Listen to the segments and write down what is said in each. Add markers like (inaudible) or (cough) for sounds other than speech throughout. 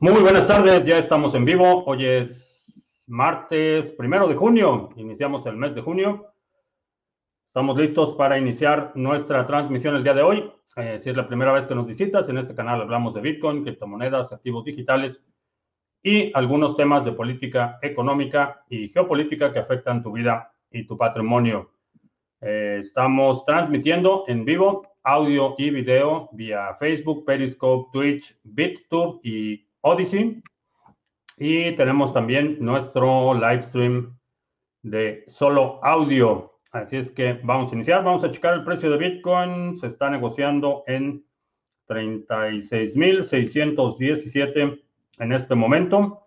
Muy buenas tardes, ya estamos en vivo. Hoy es martes primero de junio, iniciamos el mes de junio. Estamos listos para iniciar nuestra transmisión el día de hoy. Eh, si es la primera vez que nos visitas, en este canal hablamos de Bitcoin, criptomonedas, activos digitales y algunos temas de política económica y geopolítica que afectan tu vida y tu patrimonio. Eh, estamos transmitiendo en vivo audio y video vía Facebook, Periscope, Twitch, BitTube y Odyssey. Y tenemos también nuestro live stream de solo audio. Así es que vamos a iniciar. Vamos a checar el precio de Bitcoin. Se está negociando en 36.617 en este momento.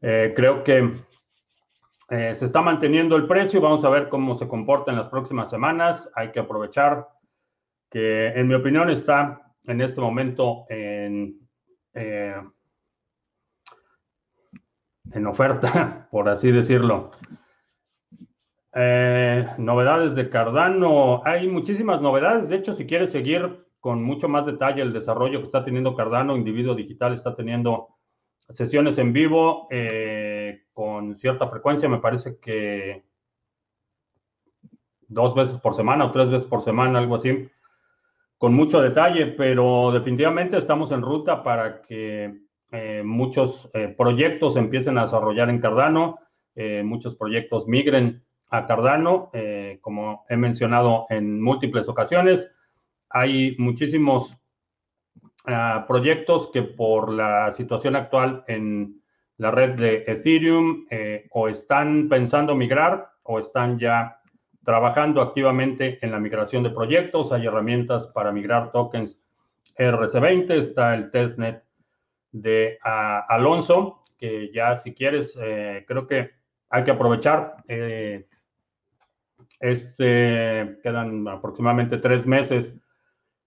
Eh, creo que eh, se está manteniendo el precio. Vamos a ver cómo se comporta en las próximas semanas. Hay que aprovechar que, en mi opinión, está en este momento en eh, en oferta, (laughs) por así decirlo. Eh, novedades de Cardano. Hay muchísimas novedades. De hecho, si quieres seguir con mucho más detalle el desarrollo que está teniendo Cardano, Individuo Digital está teniendo sesiones en vivo eh, con cierta frecuencia. Me parece que dos veces por semana o tres veces por semana, algo así con mucho detalle, pero definitivamente estamos en ruta para que eh, muchos eh, proyectos empiecen a desarrollar en Cardano, eh, muchos proyectos migren a Cardano, como he mencionado en múltiples ocasiones. Hay muchísimos ah, proyectos que por la situación actual en la red de Ethereum o están pensando migrar o están ya trabajando activamente en la migración de proyectos. Hay herramientas para migrar tokens RC20. Está el testnet de Alonso, que ya si quieres, eh, creo que hay que aprovechar. Eh, este, quedan aproximadamente tres meses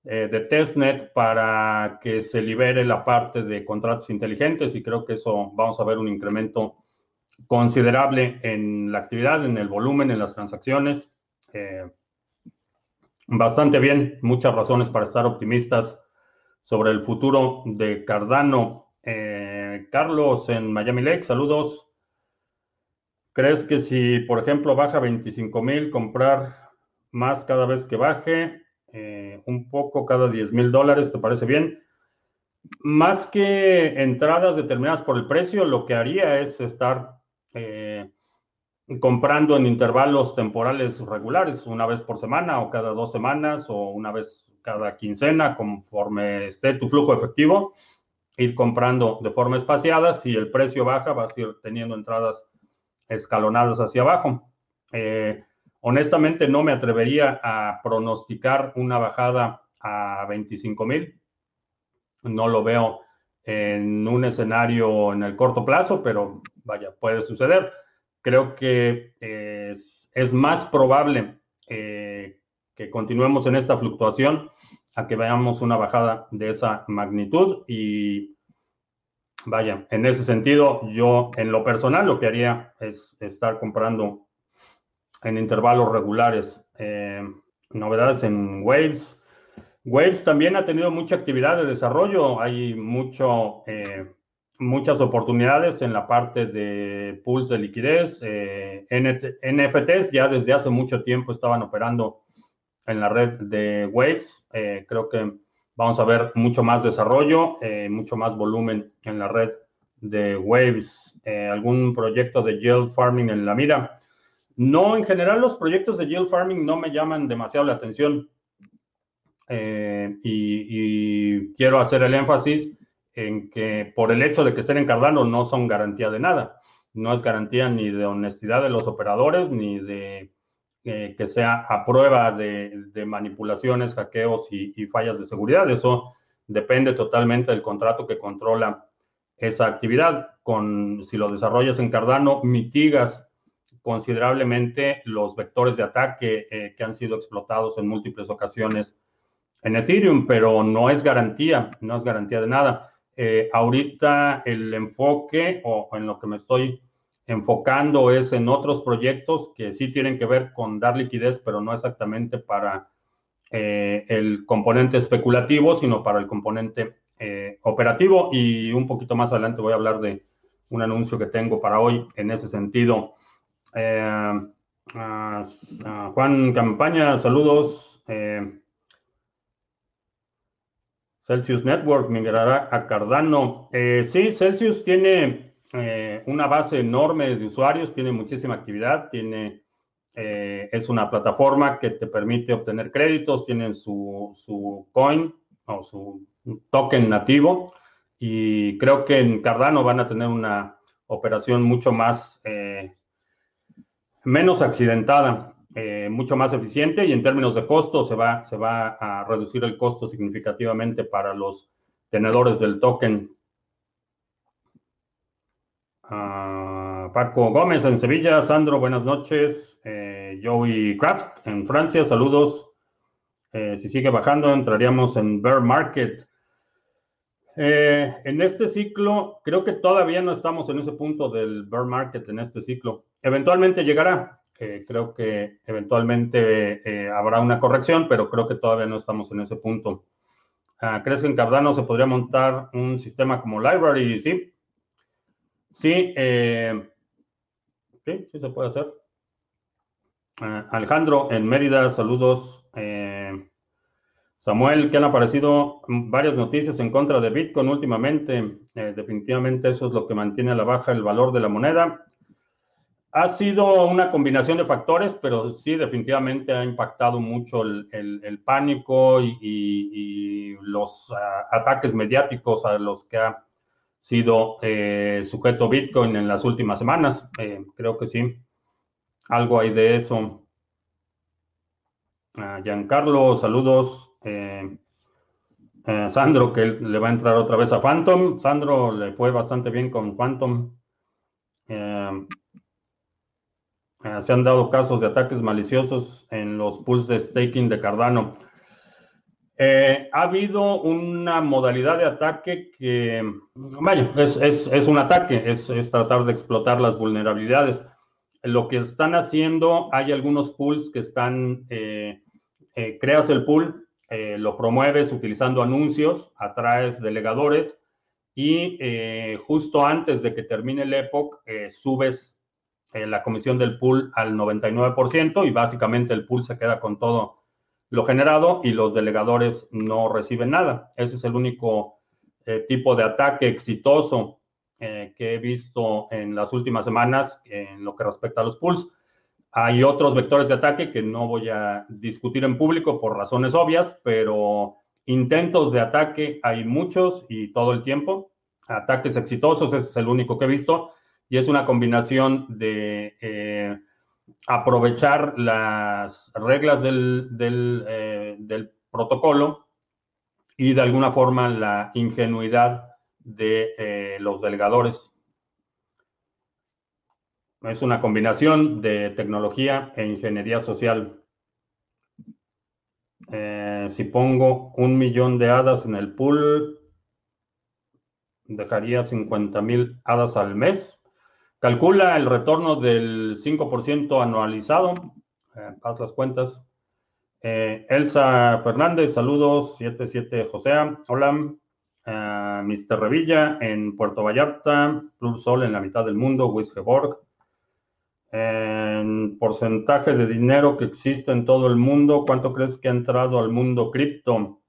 eh, de testnet para que se libere la parte de contratos inteligentes y creo que eso vamos a ver un incremento considerable en la actividad, en el volumen, en las transacciones. Eh, bastante bien, muchas razones para estar optimistas sobre el futuro de Cardano. Eh, Carlos en Miami Lake, saludos. ¿Crees que si, por ejemplo, baja 25 mil, comprar más cada vez que baje, eh, un poco cada 10 mil dólares, ¿te parece bien? Más que entradas determinadas por el precio, lo que haría es estar eh, comprando en intervalos temporales regulares, una vez por semana o cada dos semanas o una vez cada quincena, conforme esté tu flujo efectivo, ir comprando de forma espaciada. Si el precio baja, vas a ir teniendo entradas escalonadas hacia abajo. Eh, honestamente, no me atrevería a pronosticar una bajada a 25 mil. No lo veo en un escenario en el corto plazo, pero vaya, puede suceder. Creo que es, más probable eh, que continuemos en esta fluctuación a que veamos una bajada de esa magnitud y vaya, en ese sentido, yo en lo personal lo que haría es estar comprando en intervalos regulares. Eh, novedades en Waves. Waves también ha tenido mucha actividad de desarrollo, hay mucho, eh, muchas oportunidades en la parte de pools de liquidez. Eh, NFTs ya desde hace mucho tiempo estaban operando en la red de Waves. Eh, creo que vamos a ver mucho más desarrollo, mucho más volumen en la red de Waves. ¿Algún proyecto de yield farming en la mira? No, en general los proyectos de yield farming no me llaman demasiado la atención. Eh, y, quiero hacer el énfasis en que por el hecho de que estén en Cardano no son garantía de nada. No es garantía ni de honestidad de los operadores, ni de eh, que sea a prueba de, manipulaciones, hackeos y, fallas de seguridad. Eso depende totalmente del contrato que controla esa actividad. Con, si lo desarrollas en Cardano, mitigas considerablemente los vectores de ataque eh, que han sido explotados en múltiples ocasiones en Ethereum, pero no es garantía, no es garantía de nada. Eh, ahorita el enfoque o en lo que me estoy enfocando es en otros proyectos que sí tienen que ver con dar liquidez, pero no exactamente para eh, el componente especulativo, sino para el componente operativo y un poquito más adelante voy a hablar de un anuncio que tengo para hoy en ese sentido. Juan Campaña, saludos. Celsius Network migrará a Cardano. Eh, sí, Celsius tiene eh, una base enorme de usuarios, tiene muchísima actividad, tiene, eh, es una plataforma que te permite obtener créditos, tienen su, su coin o su token nativo y creo que en Cardano van a tener una operación mucho más, menos accidentada. Eh, mucho más eficiente y en términos de costo se va, se va a reducir el costo significativamente para los tenedores del token. Ah, Paco Gómez en Sevilla, Sandro, buenas noches. Eh, Joey Craft en Francia, saludos. Eh, si sigue bajando, entraríamos en bear market. en este ciclo, creo que todavía no estamos en ese punto del bear market en este ciclo. Eventualmente llegará creo que eventualmente eh, habrá una corrección, pero creo que todavía no estamos en ese punto. Ah, ¿Crees que en Cardano se podría montar un sistema como Library? Sí. Sí, eh, sí, sí se puede hacer. Ah, Alejandro, en Mérida, saludos. Eh, Samuel, que han aparecido varias noticias en contra de Bitcoin últimamente. definitivamente eso es lo que mantiene a la baja el valor de la moneda. Ha sido una combinación de factores, pero sí definitivamente ha impactado mucho el, pánico y, los ah, ataques mediáticos a los que ha sido eh, sujeto Bitcoin en las últimas semanas. Eh, creo que sí. Algo hay de eso. Giancarlo, saludos. Eh, Sandro, que le va a entrar otra vez a Phantom. Sandro le fue bastante bien con Phantom. Eh, se han dado casos de ataques maliciosos en los pools de staking de Cardano. Eh, ha habido una modalidad de ataque que, vaya, es, un ataque, es, tratar de explotar las vulnerabilidades. Lo que están haciendo, hay algunos pools que están, eh, creas el pool, lo promueves utilizando anuncios, atraes delegadores y justo antes de que termine el epoch, subes eh, la comisión del pool al 99% y básicamente el pool se queda con todo lo generado y los delegadores no reciben nada. Ese es el único eh, tipo de ataque exitoso eh, que he visto en las últimas semanas en lo que respecta a los pools. Hay otros vectores de ataque que no voy a discutir en público por razones obvias, pero intentos de ataque hay muchos y todo el tiempo. Ataques exitosos, ese es el único que he visto y es una combinación de eh, aprovechar las reglas del, eh, del, protocolo y de alguna forma la ingenuidad de eh, los delegadores. Es una combinación de tecnología e ingeniería social. si pongo un millón de hadas en el pool, dejaría 50 mil hadas al mes. Calcula el retorno del 5% anualizado. Eh, haz las cuentas. Eh, Elsa Fernández, saludos. 77 José. Hola. Eh, Mr. Revilla en Puerto Vallarta. Plus Sol en la mitad del mundo. Wisgeborg. En porcentaje de dinero que existe en todo el mundo, ¿cuánto crees que ha entrado al mundo cripto?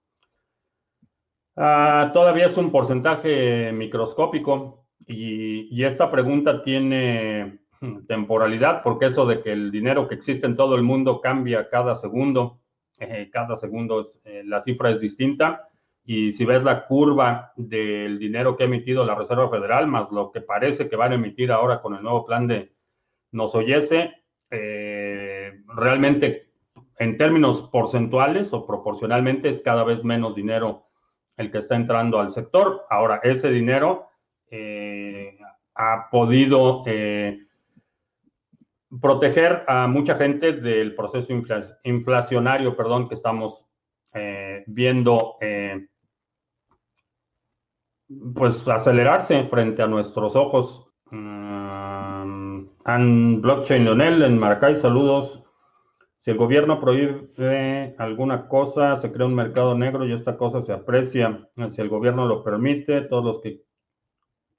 Ah, todavía es un porcentaje microscópico. Y, esta pregunta tiene temporalidad, porque eso de que el dinero que existe en todo el mundo cambia cada segundo, eh, cada segundo eh, la cifra es distinta. Y si ves la curva del dinero que ha emitido la Reserva Federal, más lo que parece que van a emitir ahora con el nuevo plan de nos oyese, eh, realmente en términos porcentuales o proporcionalmente es cada vez menos dinero el que está entrando al sector. Ahora, ese dinero ha podido eh, proteger a mucha gente del proceso inflacionario, perdón, que estamos eh, viendo pues acelerarse frente a nuestros ojos. Um, Blockchain Leonel en Maracay, saludos. Si el gobierno prohíbe alguna cosa, se crea un mercado negro y esta cosa se aprecia. Si el gobierno lo permite, todos los que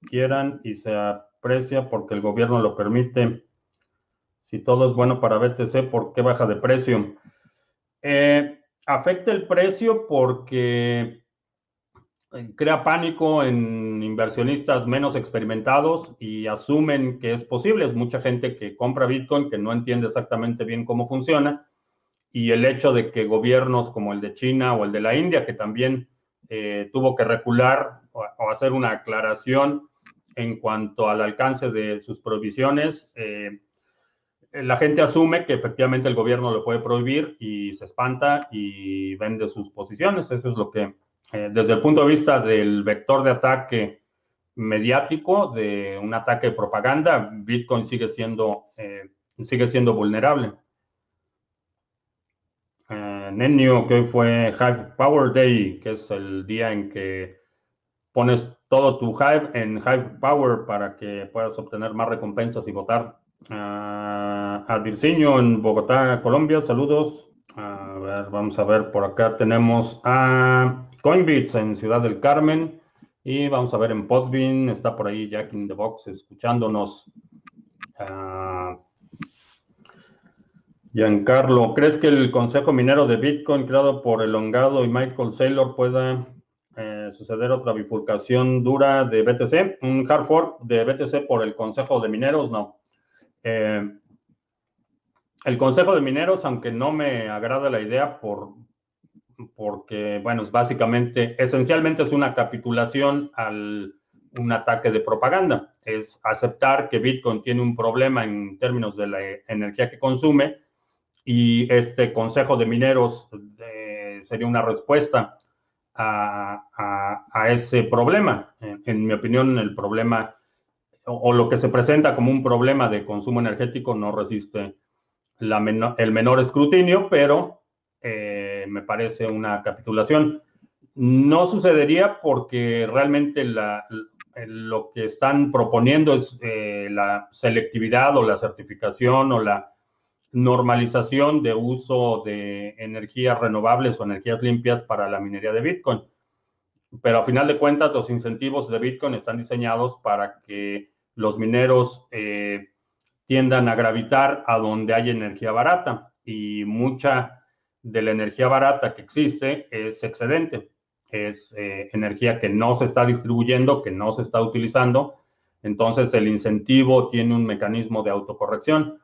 quieran y se aprecia porque el gobierno lo permite. Si todo es bueno para BTC, ¿por qué baja de precio? Eh, afecta el precio porque eh, crea pánico en inversionistas menos experimentados y asumen que es posible. Es mucha gente que compra Bitcoin que no entiende exactamente bien cómo funciona y el hecho de que gobiernos como el de China o el de la India, que también eh, tuvo que recular o, hacer una aclaración en cuanto al alcance de sus prohibiciones, eh, la gente asume que efectivamente el gobierno lo puede prohibir y se espanta y vende sus posiciones. Eso es lo que eh, desde el punto de vista del vector de ataque mediático, de un ataque de propaganda, Bitcoin sigue siendo, eh, sigue siendo vulnerable. Nenio, que hoy fue Hive Power Day, que es el día en que pones todo tu Hive en Hive Power para que puedas obtener más recompensas y votar. Uh, a Dirciño en Bogotá, Colombia, saludos. A ver, vamos a ver, por acá tenemos a Coinbits en Ciudad del Carmen. Y vamos a ver en Podbean, está por ahí Jack in the Box escuchándonos. Uh, Giancarlo, ¿crees que el Consejo Minero de Bitcoin creado por Elongado y Michael Saylor pueda eh, suceder otra bifurcación dura de BTC? ¿Un hard fork de BTC por el Consejo de Mineros? No. Eh, el Consejo de Mineros, aunque no me agrada la idea por, porque, bueno, es básicamente, esencialmente es una capitulación al un ataque de propaganda. Es aceptar que Bitcoin tiene un problema en términos de la energía que consume y este Consejo de Mineros eh, sería una respuesta a, ese problema. En, mi opinión, el problema o, lo que se presenta como un problema de consumo energético no resiste el menor escrutinio, pero eh, me parece una capitulación. No sucedería porque realmente lo que están proponiendo es eh, la selectividad o la certificación o la normalización de uso de energías renovables o energías limpias para la minería de Bitcoin. Pero a final de cuentas, los incentivos de Bitcoin están diseñados para que los mineros eh, tiendan a gravitar a donde hay energía barata y mucha de la energía barata que existe es excedente, es eh, energía que no se está distribuyendo, que no se está utilizando. Entonces el incentivo tiene un mecanismo de autocorrección.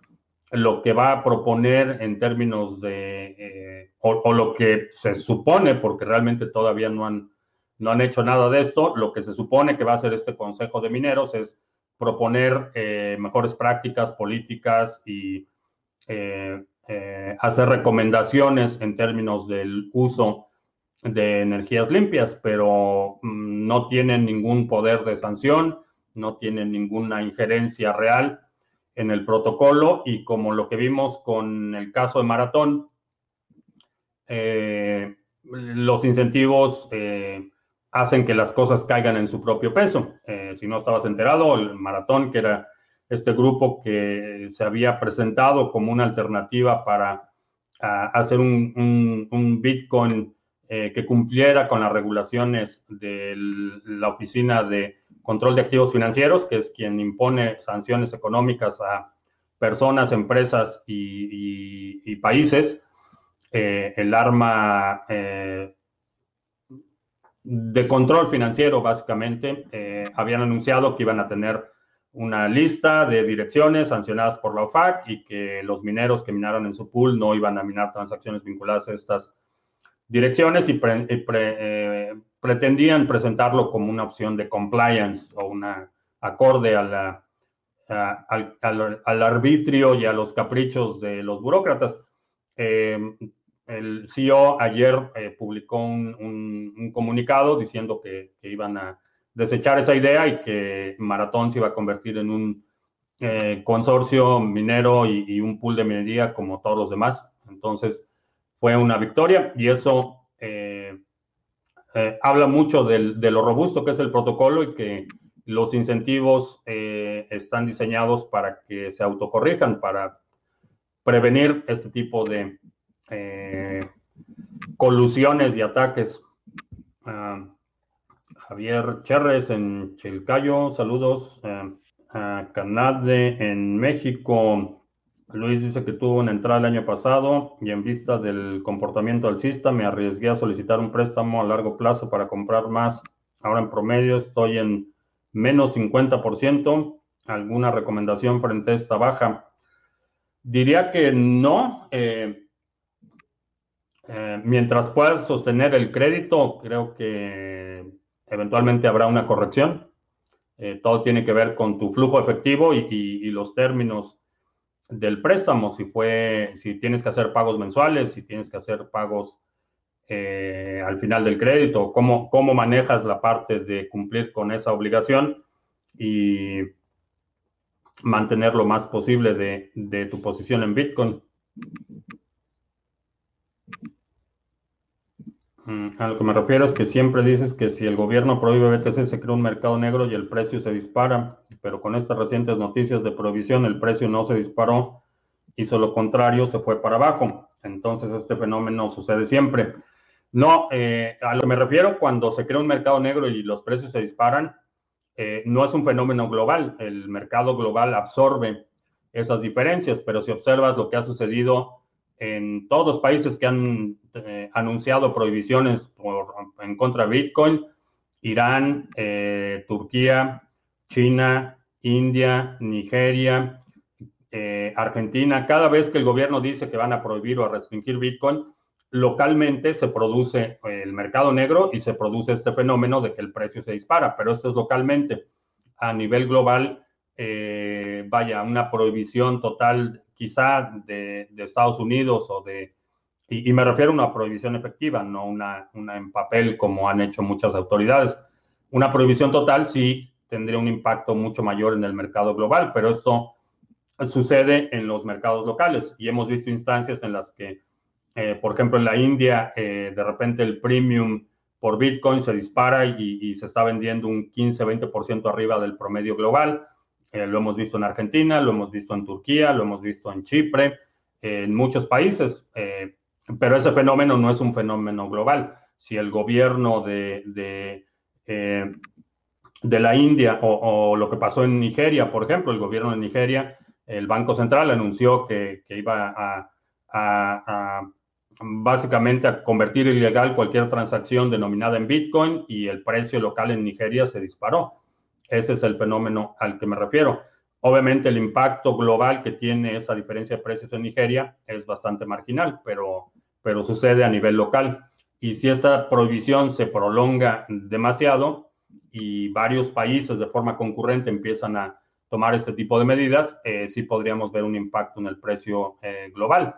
Lo que va a proponer en términos de, eh, o, lo que se supone, porque realmente todavía no han, no han hecho nada de esto, lo que se supone que va a hacer este Consejo de Mineros es proponer eh, mejores prácticas políticas y eh, hacer recomendaciones en términos del uso de energías limpias, pero mm, no tienen ningún poder de sanción, no tienen ninguna injerencia real en el protocolo y como lo que vimos con el caso de Maratón, eh, los incentivos eh, hacen que las cosas caigan en su propio peso. si no estabas enterado, el Maratón, que era este grupo que se había presentado como una alternativa para hacer un, Bitcoin eh, que cumpliera con las regulaciones de la Oficina de Control de Activos Financieros, que es quien impone sanciones económicas a personas, empresas y, países. Eh, el arma eh, de control financiero, básicamente, habían anunciado que iban a tener una lista de direcciones sancionadas por la OFAC y que los mineros que minaron en su pool no iban a minar transacciones vinculadas a estas direcciones y eh, pretendían presentarlo como una opción de compliance o una acorde a la, al, arbitrio y a los caprichos de los burócratas. Eh, el CEO ayer eh, publicó un, comunicado diciendo que iban a desechar esa idea y que Maratón se iba a convertir en un eh, consorcio minero y, un pool de minería como todos los demás. Entonces fue una victoria y eso eh, habla mucho de lo robusto que es el protocolo y que los incentivos están diseñados para que se autocorrijan, para prevenir este tipo de eh, colusiones y ataques. Ah, Javier Cherres en Chilcayo, saludos. Uh, Canade en México. Luis dice que tuvo una entrada el año pasado y en vista del comportamiento alcista me arriesgué a solicitar un préstamo a largo plazo para comprar más. Ahora en promedio estoy en menos 50%. ¿Alguna recomendación frente a esta baja? Diría que no. Eh, eh, mientras puedas sostener el crédito, creo que eventualmente habrá una corrección. Eh, todo tiene que ver con tu flujo efectivo y, los términos del préstamo. Si fue, si tienes que hacer pagos mensuales, si tienes que hacer pagos al final del crédito, cómo, cómo manejas la parte de cumplir con esa obligación y mantener lo más posible de, tu posición en Bitcoin. A lo que me refiero es que siempre dices que si el gobierno prohíbe BTC se crea un mercado negro y el precio se dispara, pero con estas recientes noticias de prohibición el precio no se disparó, hizo lo contrario, se fue para abajo. Entonces este fenómeno sucede siempre. No, eh, a lo que me refiero cuando se crea un mercado negro y los precios se disparan, eh, no es un fenómeno global. El mercado global absorbe esas diferencias, pero si observas lo que ha sucedido en todos los países que han eh, anunciado prohibiciones en contra de Bitcoin, Irán, eh, Turquía, China, India, Nigeria, Argentina, cada vez que el gobierno dice que van a prohibir o a restringir Bitcoin, localmente se produce el mercado negro y se produce este fenómeno de que el precio se dispara, pero esto es localmente. A nivel global, eh, vaya, una prohibición total quizá de, Estados Unidos o de, y, me refiero a una prohibición efectiva, no una, en papel como han hecho muchas autoridades. Una prohibición total sí tendría un impacto mucho mayor en el mercado global, pero esto sucede en los mercados locales y hemos visto instancias en las que eh, por ejemplo, en la India, eh, de repente el premium por Bitcoin se dispara y, se está vendiendo un 15-20% arriba del promedio global. Eh, lo hemos visto en Argentina, lo hemos visto en Turquía, lo hemos visto en Chipre, en muchos países, pero ese fenómeno no es un fenómeno global. Si el gobierno de, de, de la India o, lo que pasó en Nigeria, por ejemplo, el gobierno de Nigeria, el Banco Central anunció que, que iba a, a básicamente a convertir ilegal cualquier transacción denominada en Bitcoin y el precio local en Nigeria se disparó. Ese es el fenómeno al que me refiero. Obviamente el impacto global que tiene esa diferencia de precios en Nigeria es bastante marginal, pero, pero sucede a nivel local. Y si esta prohibición se prolonga demasiado y varios países de forma concurrente empiezan a tomar este tipo de medidas, eh, sí podríamos ver un impacto en el precio eh, global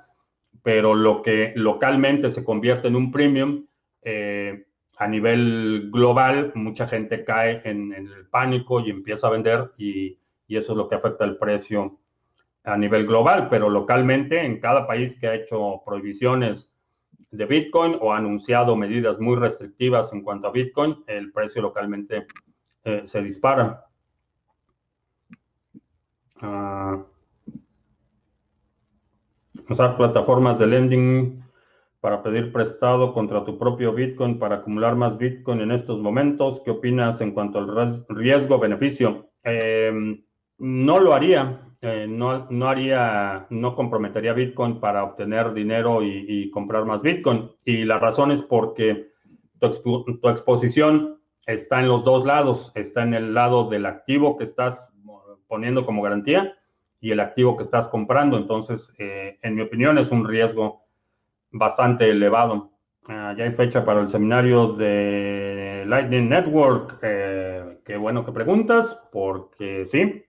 pero lo que localmente se convierte en un premium, eh, a nivel global, mucha gente cae en, el pánico y empieza a vender y, eso es lo que afecta el precio a nivel global, pero localmente en cada país que ha hecho prohibiciones de Bitcoin o ha anunciado medidas muy restrictivas en cuanto a Bitcoin, el precio localmente eh, se dispara. Uh, usar plataformas de lending para pedir prestado contra tu propio Bitcoin para acumular más Bitcoin en estos momentos. ¿Qué opinas en cuanto al riesgo-beneficio? Em, no lo haría. Eh, no, no, haría, no comprometería Bitcoin para obtener dinero y, comprar más Bitcoin. Y la razón es porque tu, tu, exposición está en los dos lados. Está en el lado del activo que estás poniendo como garantía y el activo que estás comprando. Entonces, eh, en mi opinión, es un riesgo bastante elevado. Ah, ya hay fecha para el seminario de Lightning Network. Eh, qué bueno que preguntas, porque sí,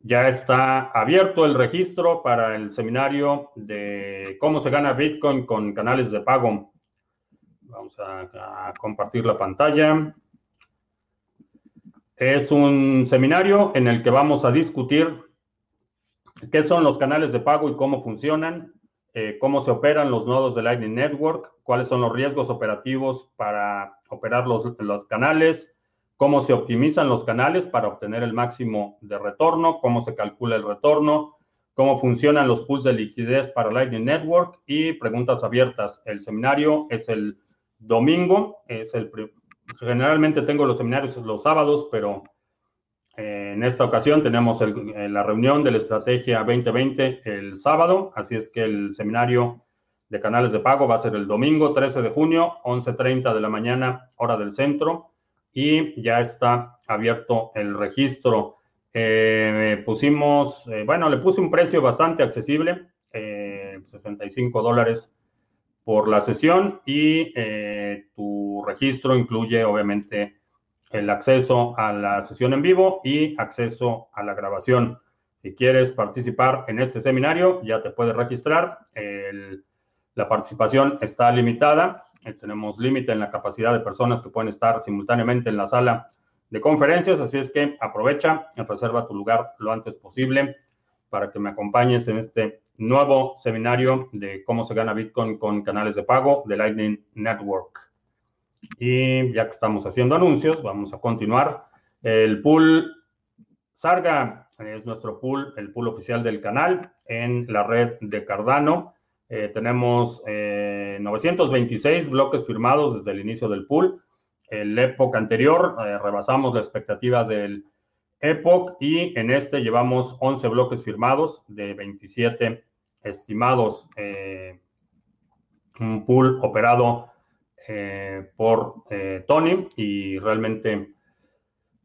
ya está abierto el registro para el seminario de cómo se gana Bitcoin con canales de pago. Vamos a compartir la pantalla. Es un seminario en el que vamos a discutir qué son los canales de pago y cómo funcionan, eh, cómo se operan los nodos de Lightning Network, cuáles son los riesgos operativos para operar los, los canales, cómo se optimizan los canales para obtener el máximo de retorno, cómo se calcula el retorno, cómo funcionan los pools de liquidez para Lightning Network y preguntas abiertas. El seminario es el domingo, es el generalmente tengo los seminarios los sábados, pero eh, en esta ocasión tenemos eh, la reunión de la estrategia 2020 el sábado, así es que el seminario de canales de pago va a ser el domingo 13 de junio, 11.30 de la mañana, hora del centro, y ya está abierto el registro. Eh, pusimos, bueno, le puse un precio bastante accesible, 65 dólares por la sesión y tu registro incluye obviamente el acceso a la sesión en vivo y acceso a la grabación. Si quieres participar en este seminario, ya te puedes registrar. la participación está limitada. Eh, tenemos límite en la capacidad de personas que pueden estar simultáneamente en la sala de conferencias, así es que aprovecha y reserva tu lugar lo antes posible para que me acompañes en este nuevo seminario de cómo se gana Bitcoin con canales de pago de Lightning Network. Y ya que estamos haciendo anuncios, vamos a continuar. El pool Sarga es nuestro pool, el pool oficial del canal en la red de Cardano. Eh, tenemos 926 eh, bloques firmados desde el inicio del pool. El Epoch anterior eh, rebasamos la expectativa del Epoch y en este llevamos 11 bloques firmados de 27 estimados. un pool operado eh, por eh, Tony y realmente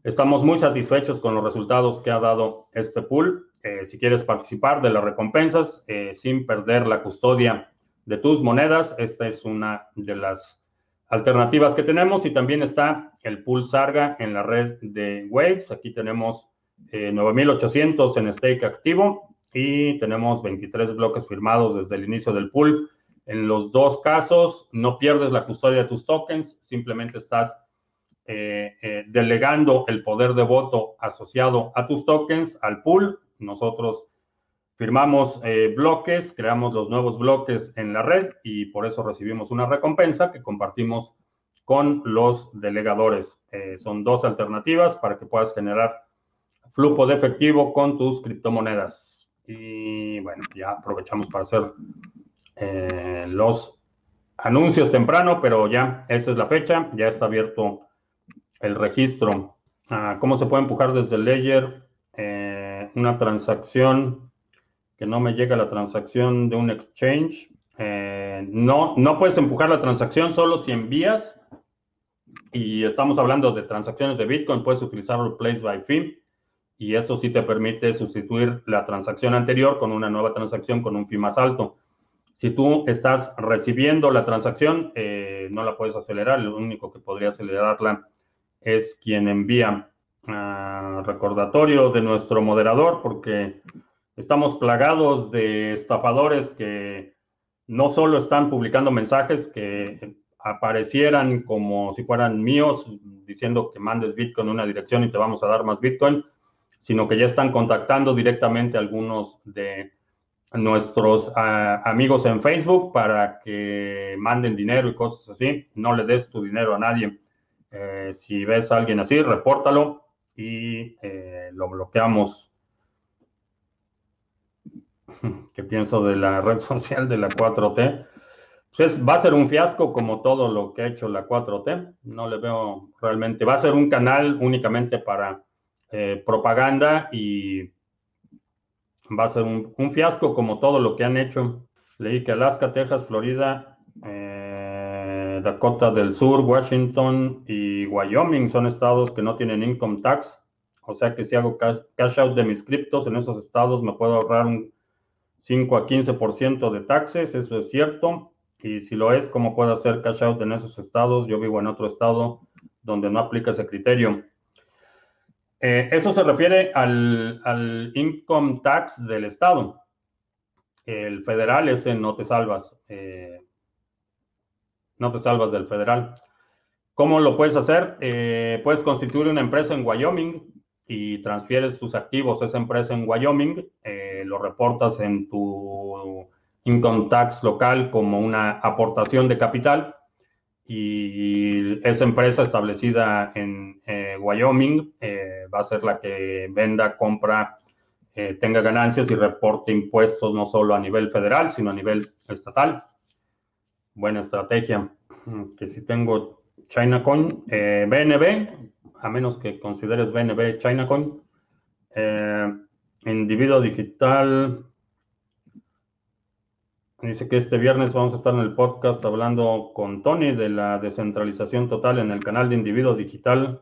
estamos muy satisfechos con los resultados que ha dado este pool. Eh, si quieres participar de las recompensas sin perder la custodia de tus monedas, esta es una de las alternativas que tenemos y también está el pool Sarga en la red de Waves. Aquí tenemos 9.800 en stake activo y tenemos 23 bloques firmados desde el inicio del pool. En los dos casos, no pierdes la custodia de tus tokens, simplemente estás eh, eh, delegando el poder de voto asociado a tus tokens al pool. Nosotros firmamos eh, bloques, creamos los nuevos bloques en la red y por eso recibimos una recompensa que compartimos con los delegadores. son dos alternativas para que puedas generar flujo de efectivo con tus criptomonedas. Y bueno, ya aprovechamos para hacer eh, los anuncios temprano, pero ya esa es la fecha, ya está abierto el registro. Ah, ¿Cómo se puede empujar desde el Ledger eh, una transacción que no me llega la transacción de un exchange? Eh, no, no puedes empujar la transacción solo si envías y estamos hablando de transacciones de Bitcoin, puedes utilizar Replace by Fee y eso sí te permite sustituir la transacción anterior con una nueva transacción con un fee más alto. Si tú estás recibiendo la transacción, eh, no la puedes acelerar. Lo único que podría acelerarla es quien envía uh, recordatorio de nuestro moderador, porque estamos plagados de estafadores que no solo están publicando mensajes que aparecieran como si fueran míos, diciendo que mandes Bitcoin en una dirección y te vamos a dar más Bitcoin, sino que ya están contactando directamente a algunos de nuestros ah, amigos en Facebook para que manden dinero y cosas así. No le des tu dinero a nadie. Eh, si ves a alguien así, repórtalo y eh, lo bloqueamos. (laughs) ¿Qué pienso de la red social de la 4T? Pues va a ser un fiasco como todo lo que ha hecho la 4T. No le veo realmente. Va a ser un canal únicamente para eh, propaganda y va a ser un, fiasco como todo lo que han hecho. Leí que Alaska, Texas, Florida, eh, Dakota del Sur, Washington y Wyoming son estados que no tienen income tax. O sea que si hago cash, out de mis criptos en esos estados me puedo ahorrar un 5 a 15% de taxes, eso es cierto. Y si lo es, ¿cómo puedo hacer cash out en esos estados? Yo vivo en otro estado donde no aplica ese criterio. Eh, eso se refiere al, income tax del Estado. El federal ese no te salvas. Eh, no te salvas del federal. ¿Cómo lo puedes hacer? Eh, puedes constituir una empresa en Wyoming y transfieres tus activos a esa empresa en Wyoming, lo reportas en tu income tax local como una aportación de capital y esa empresa establecida en Wyoming va a ser la que venda, compra eh, tenga ganancias y reporte impuestos no solo a nivel federal, sino a nivel estatal. Buena estrategia. Mm, que si tengo ChinaCoin, eh, BNB, a menos que consideres BNB ChinaCoin, eh, individuo digital. Dice que este viernes vamos a estar en el podcast hablando con Tony de la descentralización total en el canal de individuo digital.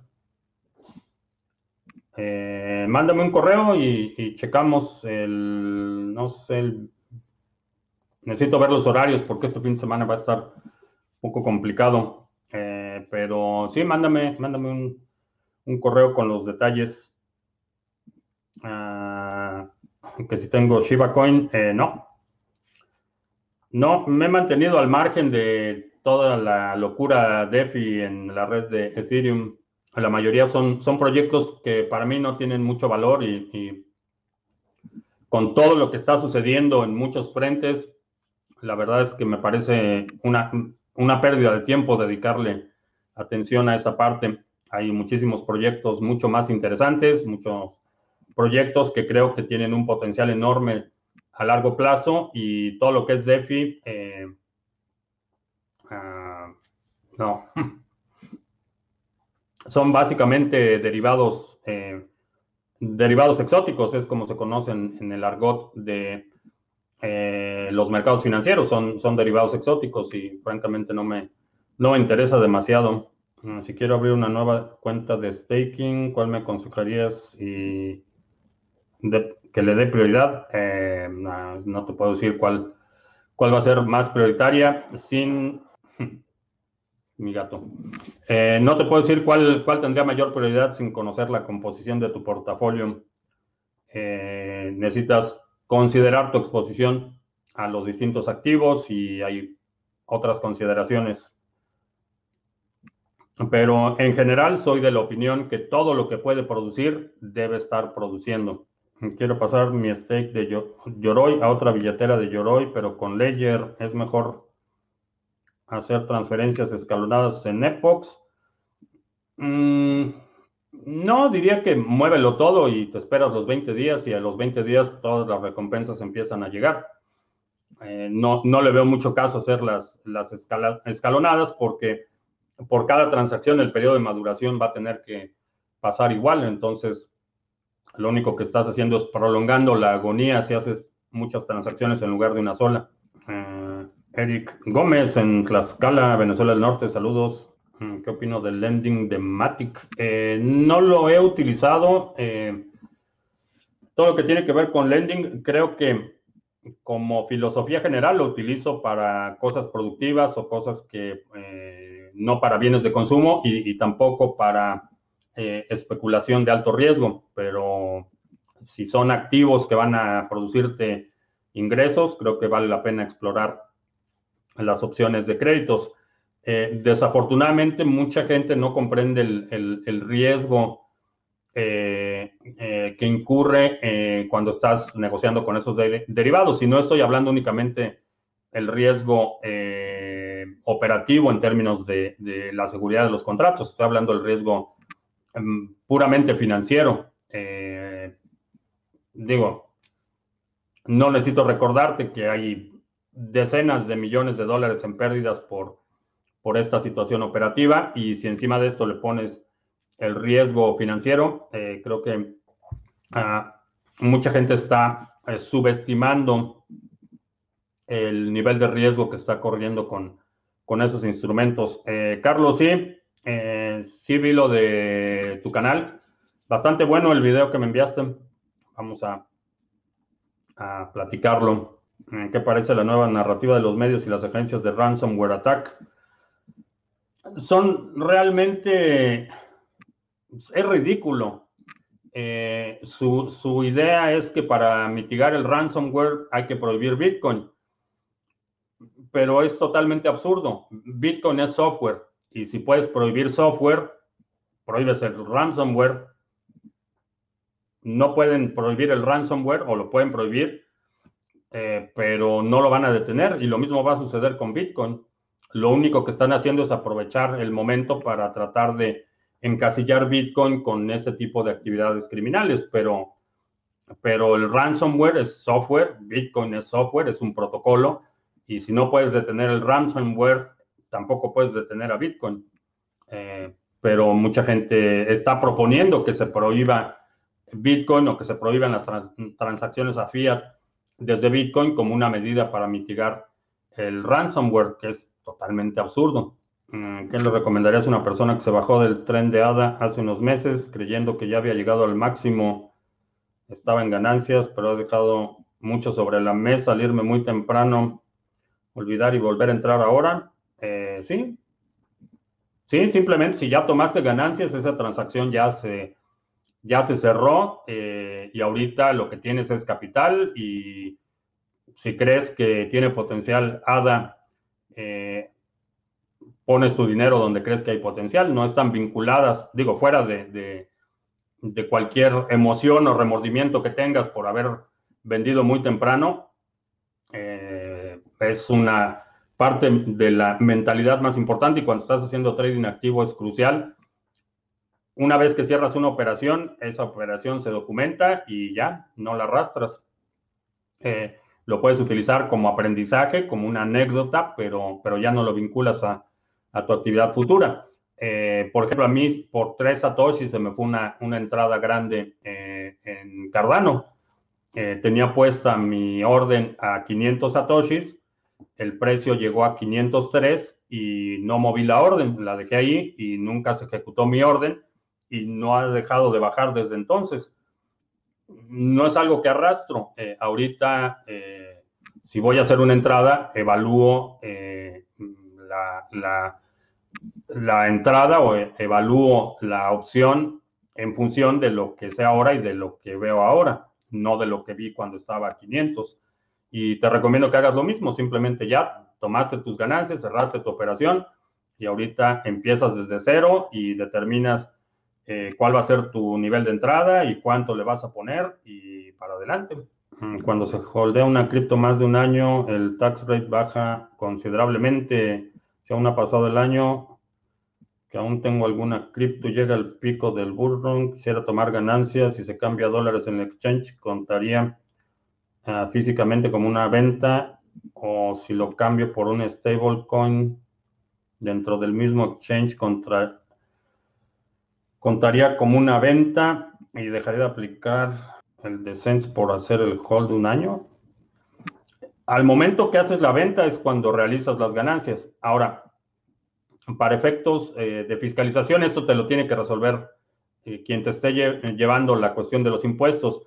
Eh, mándame un correo y, checamos el, no sé, necesito ver los horarios porque este fin de semana va a estar un poco complicado. Eh, pero sí, mándame, mándame un, correo con los detalles. Ah, que si tengo Shiba Coin, eh, no. No, me he mantenido al margen de toda la locura DeFi en la red de Ethereum la mayoría son, son proyectos que para mí no tienen mucho valor y, con todo lo que está sucediendo en muchos frentes, la verdad es que me parece una, una pérdida de tiempo dedicarle atención a esa parte. Hay muchísimos proyectos mucho más interesantes, muchos proyectos que creo que tienen un potencial enorme a largo plazo y todo lo que es DeFi, ah, no, (laughs) son básicamente derivados, eh, derivados exóticos, es como se conocen en el argot de eh, los mercados financieros, son, son derivados exóticos y francamente no me, no me interesa demasiado. Mm, si quiero abrir una nueva cuenta de staking, ¿cuál me aconsejarías y que le dé prioridad? Eh, no, te puedo decir cuál, cuál va a ser más prioritaria sin (laughs) mi gato. Eh, no te puedo decir cuál, cuál tendría mayor prioridad sin conocer la composición de tu portafolio. Eh, necesitas considerar tu exposición a los distintos activos y hay otras consideraciones. Pero en general soy de la opinión que todo lo que puede producir debe estar produciendo. Quiero pasar mi stake de Yoroi a otra billetera de Yoroi, pero con Ledger es mejor hacer transferencias escalonadas en Epox. Mm, no, diría que muévelo todo y te esperas los 20 días y a los 20 días todas las recompensas empiezan a llegar. Eh, no, no le veo mucho caso hacer las, las escalonadas porque por cada transacción el periodo de maduración va a tener que pasar igual. Entonces, lo único que estás haciendo es prolongando la agonía si haces muchas transacciones en lugar de una sola. Eric Gómez en Tlaxcala, Venezuela del Norte, saludos. Mm, ¿Qué opino del lending de Matic? Eh, no lo he utilizado. Eh, todo lo que tiene que ver con lending, creo que como filosofía general lo utilizo para cosas productivas o cosas que eh, no para bienes de consumo y tampoco para especulación de alto riesgo. Pero si son activos que van a producirte ingresos, creo que vale la pena explorar las opciones de créditos. Eh, desafortunadamente, mucha gente no comprende el, riesgo eh, eh, que incurre cuando estás negociando con esos derivados. Y no estoy hablando únicamente el riesgo operativo en términos de, de, la seguridad de los contratos, estoy hablando del riesgo puramente financiero. digo, no necesito recordarte que hay decenas de millones de dólares en pérdidas por, por esta situación operativa y si encima de esto le pones el riesgo financiero, eh, creo que ah, mucha gente está eh, subestimando el nivel de riesgo que está corriendo con, con esos instrumentos. Eh, Carlos, sí, sí vi lo de tu canal. Bastante bueno el video que me enviaste. Vamos a, platicarlo. ¿Qué parece la nueva narrativa de los medios y las agencias de ransomware attack? Son realmente, es ridículo. Eh, su, idea es que para mitigar el ransomware hay que prohibir Bitcoin, pero es totalmente absurdo. Bitcoin es software y si puedes prohibir software, prohíbes el ransomware. No pueden prohibir el ransomware o lo pueden prohibir, eh, pero no lo van a detener y lo mismo va a suceder con Bitcoin. Lo único que están haciendo es aprovechar el momento para tratar de encasillar Bitcoin con este tipo de actividades criminales, pero pero el ransomware es software, Bitcoin es software, es un protocolo, y si no puedes detener el ransomware, tampoco puedes detener a Bitcoin. Eh, pero mucha gente está proponiendo que se prohíba Bitcoin o que se prohíban las transacciones a fiat desde Bitcoin como una medida para mitigar el ransomware, que es totalmente absurdo. Mm, ¿Qué le recomendarías a una persona que se bajó del tren de ADA hace unos meses creyendo que ya había llegado al máximo? Estaba en ganancias, pero ha dejado mucho sobre la mesa al irme muy temprano, olvidar y volver a entrar ahora. Sí, sí, simplemente si ya tomaste ganancias, esa transacción ya se, ya se cerró eh, y ahorita lo que tienes es capital y si crees que tiene potencial ADA, eh, pones tu dinero donde crees que hay potencial, no están vinculadas, digo, fuera de, cualquier emoción o remordimiento que tengas por haber vendido muy temprano, eh, es una parte de la mentalidad más importante y cuando estás haciendo trading activo es crucial. Una vez que cierras una operación, esa operación se documenta y ya, no la arrastras. Eh, lo puedes utilizar como aprendizaje, como una anécdota, pero, pero ya no lo vinculas a, tu actividad futura. Eh, por ejemplo, a mí por tres satoshis se me fue una, entrada grande eh, en Cardano. Tenía puesta mi orden a 500 satoshis, el precio llegó a 503 y no moví la orden, la dejé ahí y nunca se ejecutó mi orden y no ha dejado de bajar desde entonces no es algo que arrastro. Eh, ahorita, eh, si voy a hacer una entrada, evalúo eh, la, la, entrada o evalúo la opción en función de lo que sé ahora y de lo que veo ahora, no de lo que vi cuando estaba a 500. Y te recomiendo que hagas lo mismo, simplemente ya tomaste tus ganancias, cerraste tu operación y ahorita empiezas desde cero y determinas eh, cuál va a ser tu nivel de entrada y cuánto le vas a poner y para adelante. Mm, cuando se holdea una cripto más de un año, el tax rate baja considerablemente. Si aún ha pasado el año, que aún tengo alguna cripto, llega el pico del bullrun, quisiera tomar ganancias, si se cambia dólares en el exchange, contaría físicamente como una venta o si lo cambio por un stablecoin dentro del mismo exchange contaría como una venta y dejaría de aplicar el descenso por hacer el hold un año. Al momento que haces la venta es cuando realizas las ganancias. Ahora, para efectos eh, de fiscalización, esto te lo tiene que resolver eh, quien te esté llevando la cuestión de los impuestos.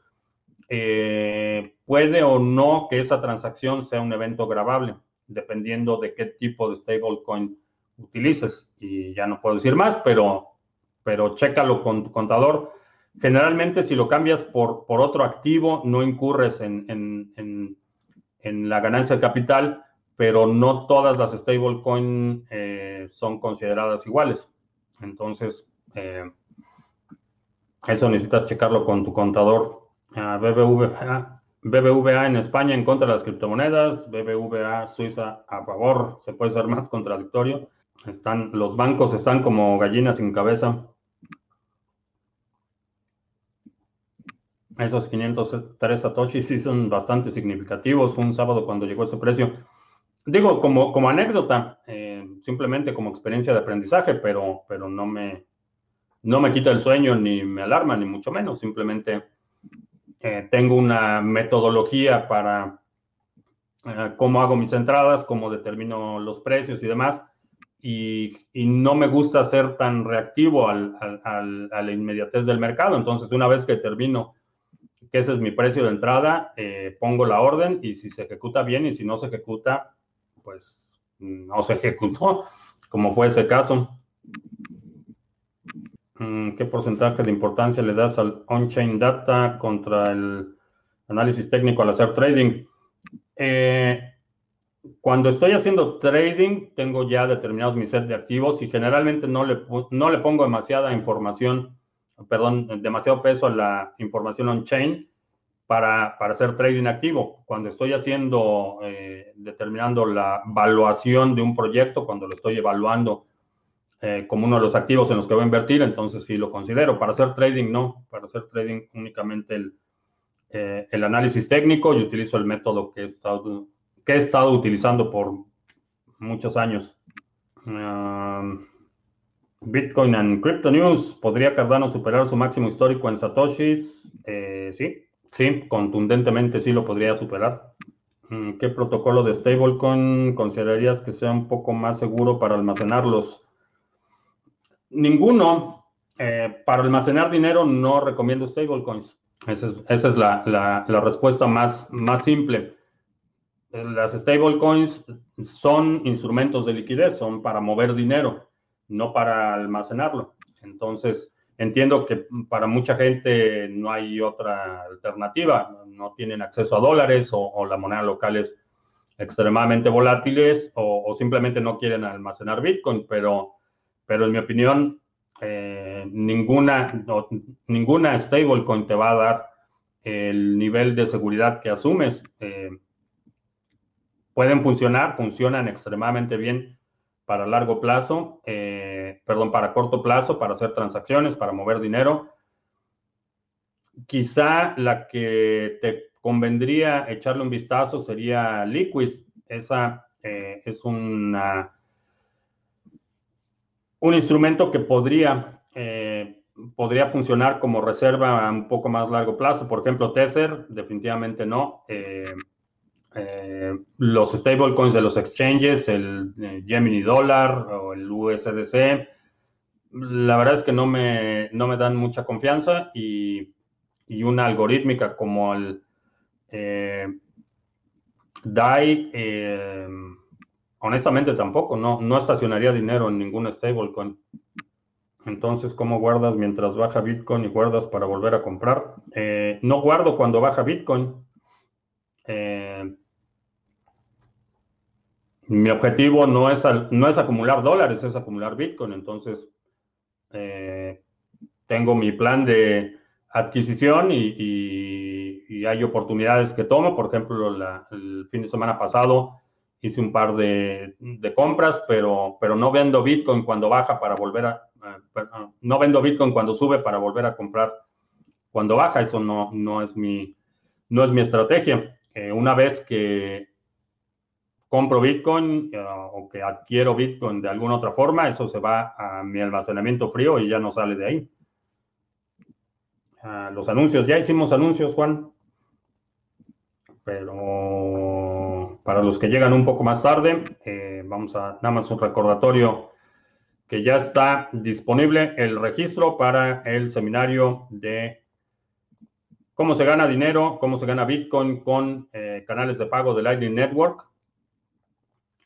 Eh, puede o no que esa transacción sea un evento grabable, dependiendo de qué tipo de stablecoin utilices. Y ya no puedo decir más, pero pero chécalo con tu contador. Generalmente, si lo cambias por, por otro activo, no incurres en, la ganancia de capital, pero no todas las stablecoin eh, son consideradas iguales. Entonces, eh, eso necesitas checarlo con tu contador. BBVA, BBVA en España en contra de las criptomonedas, BBVA Suiza a favor, se puede ser más contradictorio. Están, los bancos están como gallinas sin cabeza. Esos 503 satoshis sí son bastante significativos. Fue un sábado cuando llegó ese precio. Digo, como, como anécdota, eh, simplemente como experiencia de aprendizaje, pero, pero no, me, no me quita el sueño ni me alarma, ni mucho menos. Simplemente eh, tengo una metodología para eh, cómo hago mis entradas, cómo determino los precios y demás. Y, no me gusta ser tan reactivo al, a la inmediatez del mercado. Entonces, una vez que termino que ese es mi precio de entrada, eh, pongo la orden y si se ejecuta bien y si no se ejecuta, pues no se ejecutó, como fue ese caso. Mm, ¿Qué porcentaje de importancia le das al on-chain data contra el análisis técnico al hacer trading? Eh, cuando estoy haciendo trading, tengo ya determinados mi set de activos y generalmente no le, no le pongo demasiada información perdón, demasiado peso a la información on-chain para, para, hacer trading activo. Cuando estoy haciendo, eh, determinando la evaluación de un proyecto, cuando lo estoy evaluando eh, como uno de los activos en los que voy a invertir, entonces sí lo considero. Para hacer trading, no. Para hacer trading únicamente el eh, el análisis técnico y utilizo el método que he estado, que he estado utilizando por muchos años. Um, Bitcoin and Crypto News. ¿Podría Cardano superar su máximo histórico en Satoshis? Eh, sí, sí, contundentemente sí lo podría superar. Mm, ¿Qué protocolo de stablecoin considerarías que sea un poco más seguro para almacenarlos? Ninguno. Eh, para almacenar dinero no recomiendo stablecoins. Esa es, esa es la, la, respuesta más, más simple. Las stablecoins son instrumentos de liquidez, son para mover dinero, no para almacenarlo. Entonces, entiendo que para mucha gente no hay otra alternativa, no tienen acceso a dólares o, la moneda local es extremadamente volátiles o, o, simplemente no quieren almacenar Bitcoin, pero, pero en mi opinión, eh, ninguna, ninguna stablecoin te va a dar el nivel de seguridad que asumes. Eh, pueden funcionar, funcionan extremadamente bien para largo plazo, eh, perdón, para corto plazo, para hacer transacciones, para mover dinero. Quizá la que te convendría echarle un vistazo sería Liquid. Esa es una un instrumento que podría, eh, podría funcionar como reserva a un poco más largo plazo. Por ejemplo, Tether, definitivamente no. Eh, eh, los stablecoins de los exchanges, el Gemini Dollar o el USDC, la verdad es que no me, no me dan mucha confianza y, y una algorítmica como el DAI Honestamente tampoco, no, no estacionaría dinero en ningún stablecoin. Entonces, ¿cómo guardas mientras baja Bitcoin y guardas para volver a comprar? Eh, no guardo cuando baja Bitcoin. Eh, mi objetivo no es, no es acumular dólares, es acumular Bitcoin. Entonces, eh, tengo mi plan de adquisición y, hay oportunidades que tomo. Por ejemplo, el fin de semana pasado hice un par de, compras, pero, pero no vendo Bitcoin cuando baja para volver a, no vendo Bitcoin cuando sube para volver a comprar cuando baja. Eso no, no, es, mi, no es mi estrategia. Eh, una vez que compro Bitcoin eh, o que adquiero Bitcoin de alguna otra forma, eso se va a mi almacenamiento frío y ya no sale de ahí. Ah, los anuncios, ya hicimos anuncios, Juan. Pero para los que llegan un poco más tarde, eh, vamos a nada más un recordatorio que ya está disponible el registro para el seminario de cómo se gana dinero, cómo se gana Bitcoin con eh, canales de pago de Lightning Network.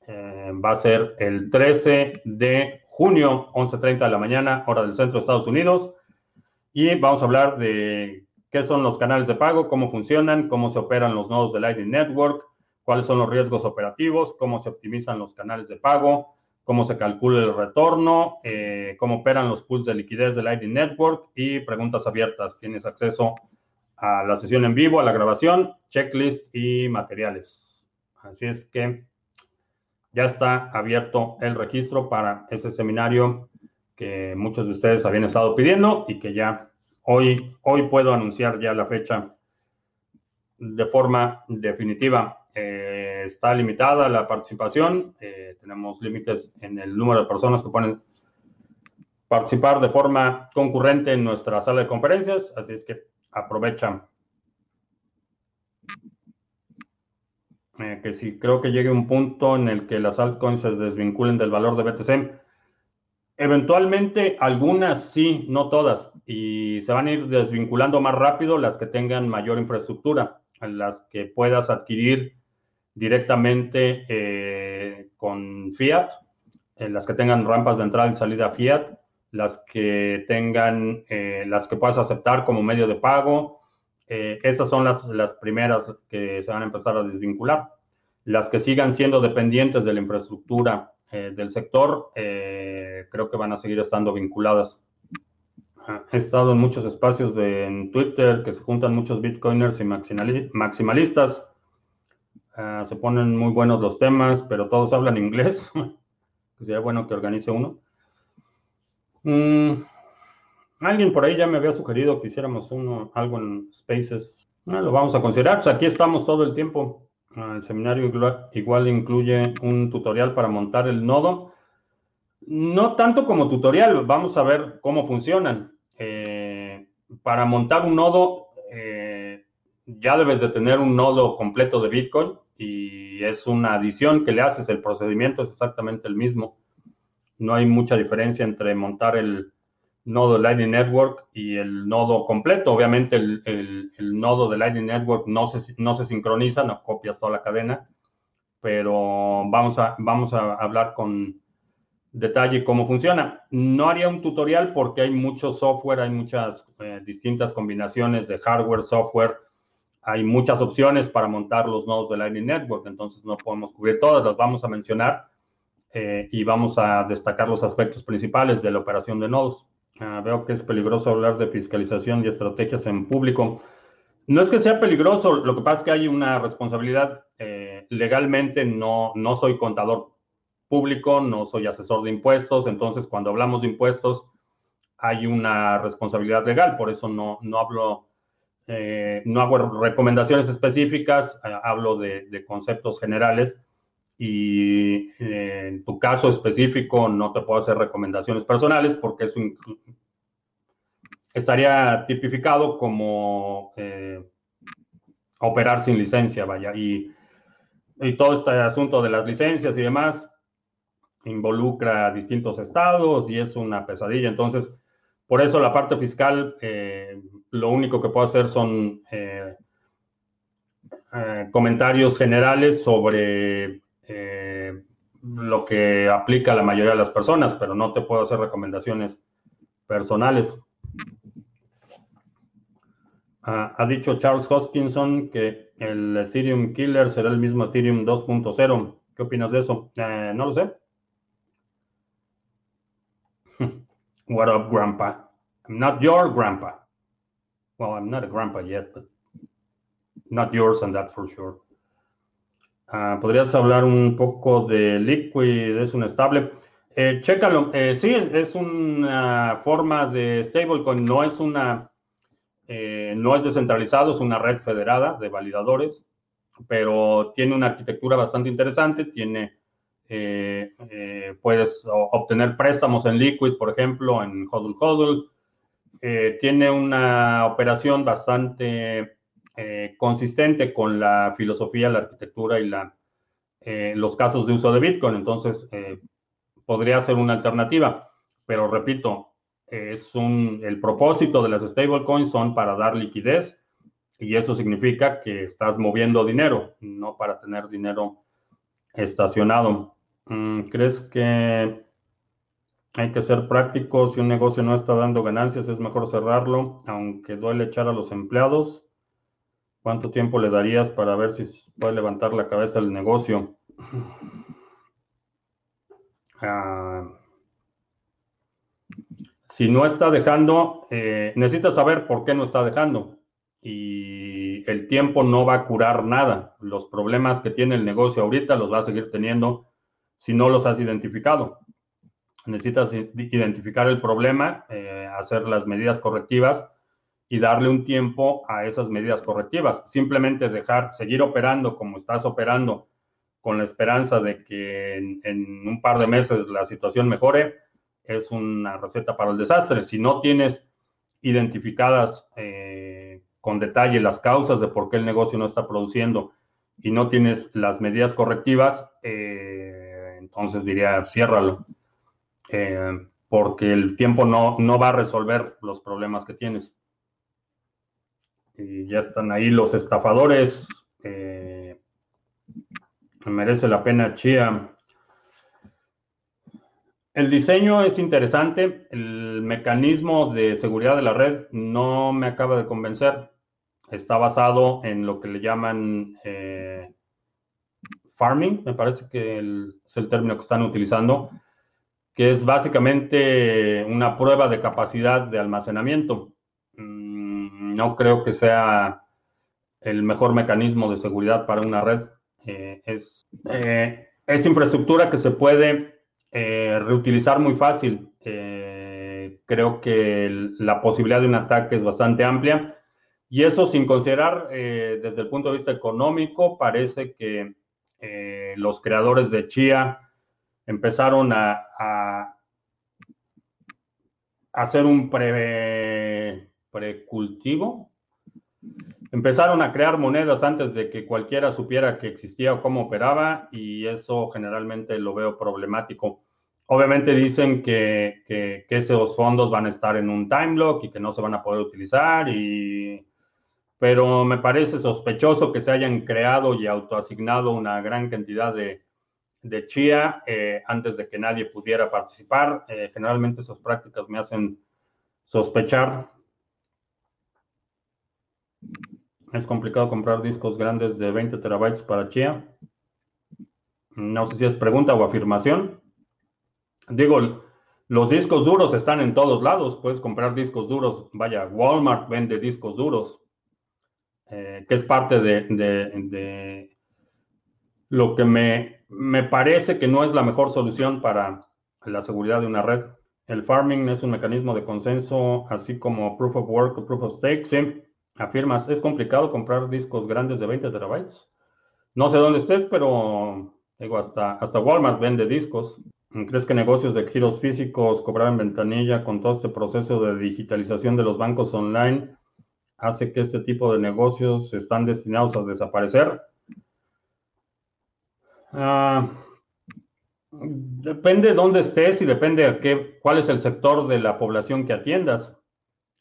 Eh, va a ser el 13 de junio, 11.30 de la mañana, hora del centro de Estados Unidos. Y vamos a hablar de qué son los canales de pago, cómo funcionan, cómo se operan los nodos de Lightning Network, cuáles son los riesgos operativos, cómo se optimizan los canales de pago, cómo se calcula el retorno, eh, cómo operan los pools de liquidez del Lightning Network y preguntas abiertas. Tienes acceso a la sesión en vivo, a la grabación, checklist y materiales. Así es que ya está abierto el registro para ese seminario que muchos de ustedes habían estado pidiendo y que ya hoy, hoy puedo anunciar ya la fecha de forma definitiva. Eh, está limitada la participación. Eh, tenemos límites en el número de personas que pueden participar de forma concurrente en nuestra sala de conferencias, así es que aprovecha. Eh, que si creo que llegue un punto en el que las altcoins se desvinculen del valor de BTC. Eventualmente algunas sí, no todas, y se van a ir desvinculando más rápido las que tengan mayor infraestructura, las que puedas adquirir directamente eh, con Fiat, en eh, las que tengan rampas de entrada y salida Fiat, las que tengan, eh, las que puedas aceptar como medio de pago. esas son las, las primeras que se van a empezar a desvincular. Las que sigan siendo dependientes de la infraestructura del sector, creo que van a seguir estando vinculadas. Ah, he estado en muchos espacios de en Twitter que se juntan muchos bitcoiners y maximalistas Ah, se ponen muy buenos los temas, pero todos hablan inglés. (laughs) Sería bueno que organice uno. Mm, alguien por ahí ya me había sugerido que hiciéramos uno, algo en Spaces. Ah, lo vamos a considerar. Pues aquí estamos todo el tiempo. Ah, el seminario igual incluye un tutorial para montar el nodo. No tanto como tutorial, vamos a ver cómo funcionan. Eh, para montar un nodo, eh, ya debes de tener un nodo completo de Bitcoin y es una adición que le haces. El procedimiento es exactamente el mismo. No hay mucha diferencia entre montar el, nodo Lightning Network y el nodo completo. Obviamente el, nodo de Lightning Network no se, no sincroniza, no copias toda la cadena, pero vamos a, vamos a hablar con detalle cómo funciona. No haría un tutorial porque hay mucho software, hay muchas eh, distintas combinaciones de hardware, software, hay muchas opciones para montar los nodos de Lightning Network, entonces no podemos cubrir todas, las vamos a mencionar eh, y vamos a destacar los aspectos principales de la operación de nodos. Ah, veo que es peligroso hablar de fiscalización y estrategias en público. No es que sea peligroso, lo que pasa es que hay una responsabilidad. Eh, legalmente no, no soy contador público, no soy asesor de impuestos, entonces cuando hablamos de impuestos hay una responsabilidad legal, por eso no, no hablo, eh, no hago recomendaciones específicas, eh, hablo de, conceptos generales y eh, en tu caso específico no te puedo hacer recomendaciones personales porque eso estaría tipificado como eh, operar sin licencia, vaya. Y, y, todo este asunto de las licencias y demás involucra a distintos estados y es una pesadilla. Entonces, por eso la parte fiscal, lo único que puedo hacer son comentarios generales sobre eh, lo que aplica a la mayoría de las personas, pero no te puedo hacer recomendaciones personales. Ha dicho Charles Hoskinson que el Ethereum Killer será el mismo Ethereum 2.0. ¿Qué opinas de eso? Eh, no lo sé. (laughs) What up, grandpa? I'm not your grandpa. Well, I'm not a grandpa yet, but not yours and that for sure. Ah, ¿Podrías hablar un poco de Liquid? ¿Es un estable? Eh, chécalo. Eh, sí, es, una forma de stablecoin. No es una, eh, no es descentralizado, es una red federada de validadores, pero tiene una arquitectura bastante interesante. Tiene, puedes obtener préstamos en Liquid, por ejemplo, en HODL HODL. Tiene una operación bastante eh, consistente con la filosofía, la arquitectura y la, eh, los casos de uso de Bitcoin. Entonces, eh, podría ser una alternativa. Pero repito, es un, el propósito de las stablecoins son para dar liquidez y eso significa que estás moviendo dinero, no para tener dinero estacionado. Mm, ¿Crees que hay que ser práctico? Si un negocio no está dando ganancias, es mejor cerrarlo, aunque duele echar a los empleados. ¿Cuánto tiempo le darías para ver si puede levantar la cabeza el negocio? Ah, si no está dejando, eh, necesitas saber por qué no está dejando. Y el tiempo no va a curar nada. Los problemas que tiene el negocio ahorita los va a seguir teniendo si no los has identificado. Necesitas identificar el problema, eh, hacer las medidas correctivas y darle un tiempo a esas medidas correctivas. Simplemente dejar, seguir operando como estás operando con la esperanza de que en, un par de meses la situación mejore, es una receta para el desastre. Si no tienes identificadas eh, con detalle las causas de por qué el negocio no está produciendo y no tienes las medidas correctivas, eh, entonces diría, ciérralo, eh, porque el tiempo no, no va a resolver los problemas que tienes. Y ya están ahí los estafadores. Eh, merece la pena Chia. El diseño es interesante. El mecanismo de seguridad de la red no me acaba de convencer. Está basado en lo que le llaman eh, farming, me parece que es el término que están utilizando, que es básicamente una prueba de capacidad de almacenamiento. Mm, no creo que sea el mejor mecanismo de seguridad para una red. Eh, es, eh, es, infraestructura que se puede eh, reutilizar muy fácil. creo que la posibilidad de un ataque es bastante amplia Y eso sin considerar desde el punto de vista económico, parece que los creadores de Chia empezaron a, a hacer un pre, precultivo. Empezaron a crear monedas antes de que cualquiera supiera que existía o cómo operaba y eso generalmente lo veo problemático. Obviamente dicen que, que, esos fondos van a estar en un time lock y que no se van a poder utilizar, y, pero me parece sospechoso que se hayan creado y autoasignado una gran cantidad de, de Chia eh, antes de que nadie pudiera participar. Eh, generalmente esas prácticas me hacen sospechar. Es complicado comprar discos grandes de 20 terabytes para Chia. No sé si es pregunta o afirmación. Digo, los discos duros están en todos lados. Puedes comprar discos duros. Vaya, Walmart vende discos duros, eh, que es parte de lo que me me parece que no es la mejor solución para la seguridad de una red. El farming es un mecanismo de consenso, así como proof of work o proof of stake. Sí, afirmas, es complicado comprar discos grandes de 20 terabytes. No sé dónde estés, pero digo, hasta, hasta Walmart vende discos. ¿Crees que negocios de giros físicos cobrar en ventanilla con todo este proceso de digitalización de los bancos online hace que este tipo de negocios están destinados a desaparecer? Ah, depende de dónde estés y depende de qué, cuál es el sector de la población que atiendas.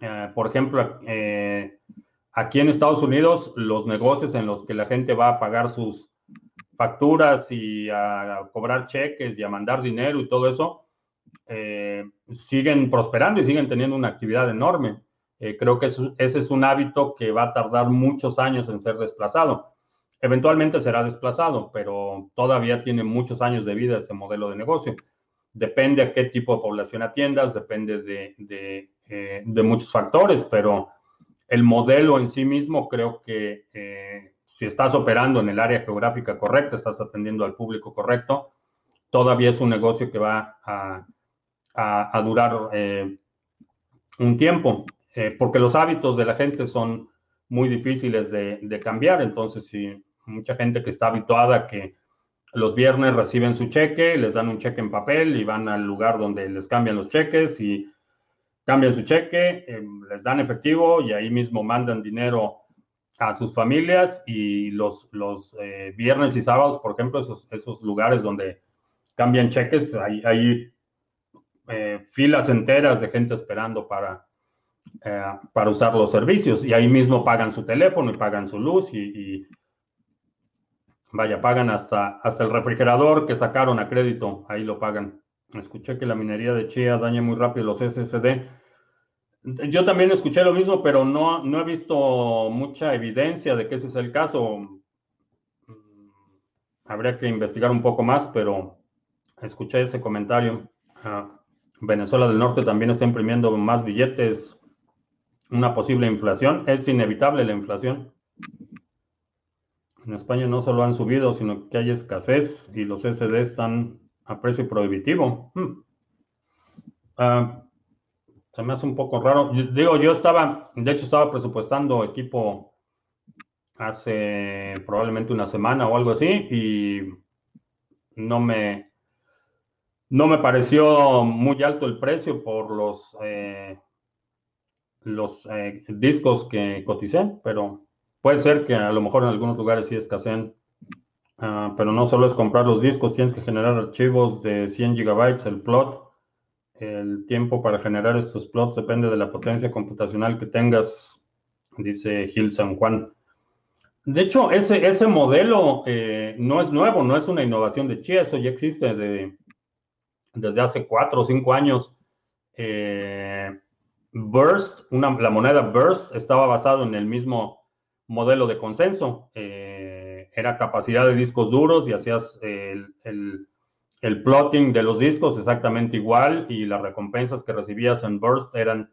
Ah, por ejemplo, eh, aquí en Estados Unidos, los negocios en los que la gente va a pagar sus facturas y a, cobrar cheques y a mandar dinero y todo eso, eh, siguen prosperando y siguen teniendo una actividad enorme. Eh, creo que ese es un hábito que va a tardar muchos años en ser desplazado. Eventualmente será desplazado, pero todavía tiene muchos años de vida ese modelo de negocio. Depende a qué tipo de población atiendas, depende de, eh, muchos factores, pero el modelo en sí mismo creo que eh, si estás operando en el área geográfica correcta, estás atendiendo al público correcto, todavía es un negocio que va a, durar eh, un tiempo, porque los hábitos de la gente son muy difíciles de, de cambiar. Entonces, si mucha gente que está habituada a que los viernes reciben su cheque, les dan un cheque en papel y van al lugar donde les cambian los cheques y cambian su cheque, em, les dan efectivo y ahí mismo mandan dinero a sus familias y los, los eh, viernes y sábados, por ejemplo, esos, esos lugares donde cambian cheques, hay, hay eh, filas enteras de gente esperando para, eh, para usar los servicios y ahí mismo pagan su teléfono y pagan su luz y Vaya, pagan hasta, hasta el refrigerador que sacaron a crédito, ahí lo pagan. Escuché que la minería de Chia daña muy rápido los SSD. Yo también escuché lo mismo, pero no, no he visto mucha evidencia de que ese es el caso. Habría que investigar un poco más, pero escuché ese comentario. Ah, Venezuela del Norte también está imprimiendo más billetes. Una posible inflación. Es inevitable la inflación. En España no solo han subido, sino que hay escasez y los SD están a precio prohibitivo. Hmm. Ah, se me hace un poco raro. digo, yo estaba, de hecho, estaba presupuestando equipo hace probablemente una semana o algo así y no me, no me pareció muy alto el precio por los, eh, los eh, discos que coticé, pero Puede ser que a lo mejor en algunos lugares sí escasean, ah, pero no solo es comprar los discos, tienes que generar archivos de 100 gigabytes, el plot. El tiempo para generar estos plots depende de la potencia computacional que tengas, dice Gil San Juan. De hecho, ese, ese modelo eh, no es nuevo, no es una innovación de Chia, eso ya existe desde hace cuatro o cinco años. Eh, Burst, la moneda Burst estaba basado en el mismo modelo de consenso. Eh, era capacidad de discos duros y hacías el, el, plotting de los discos exactamente igual y las recompensas que recibías en Burst eran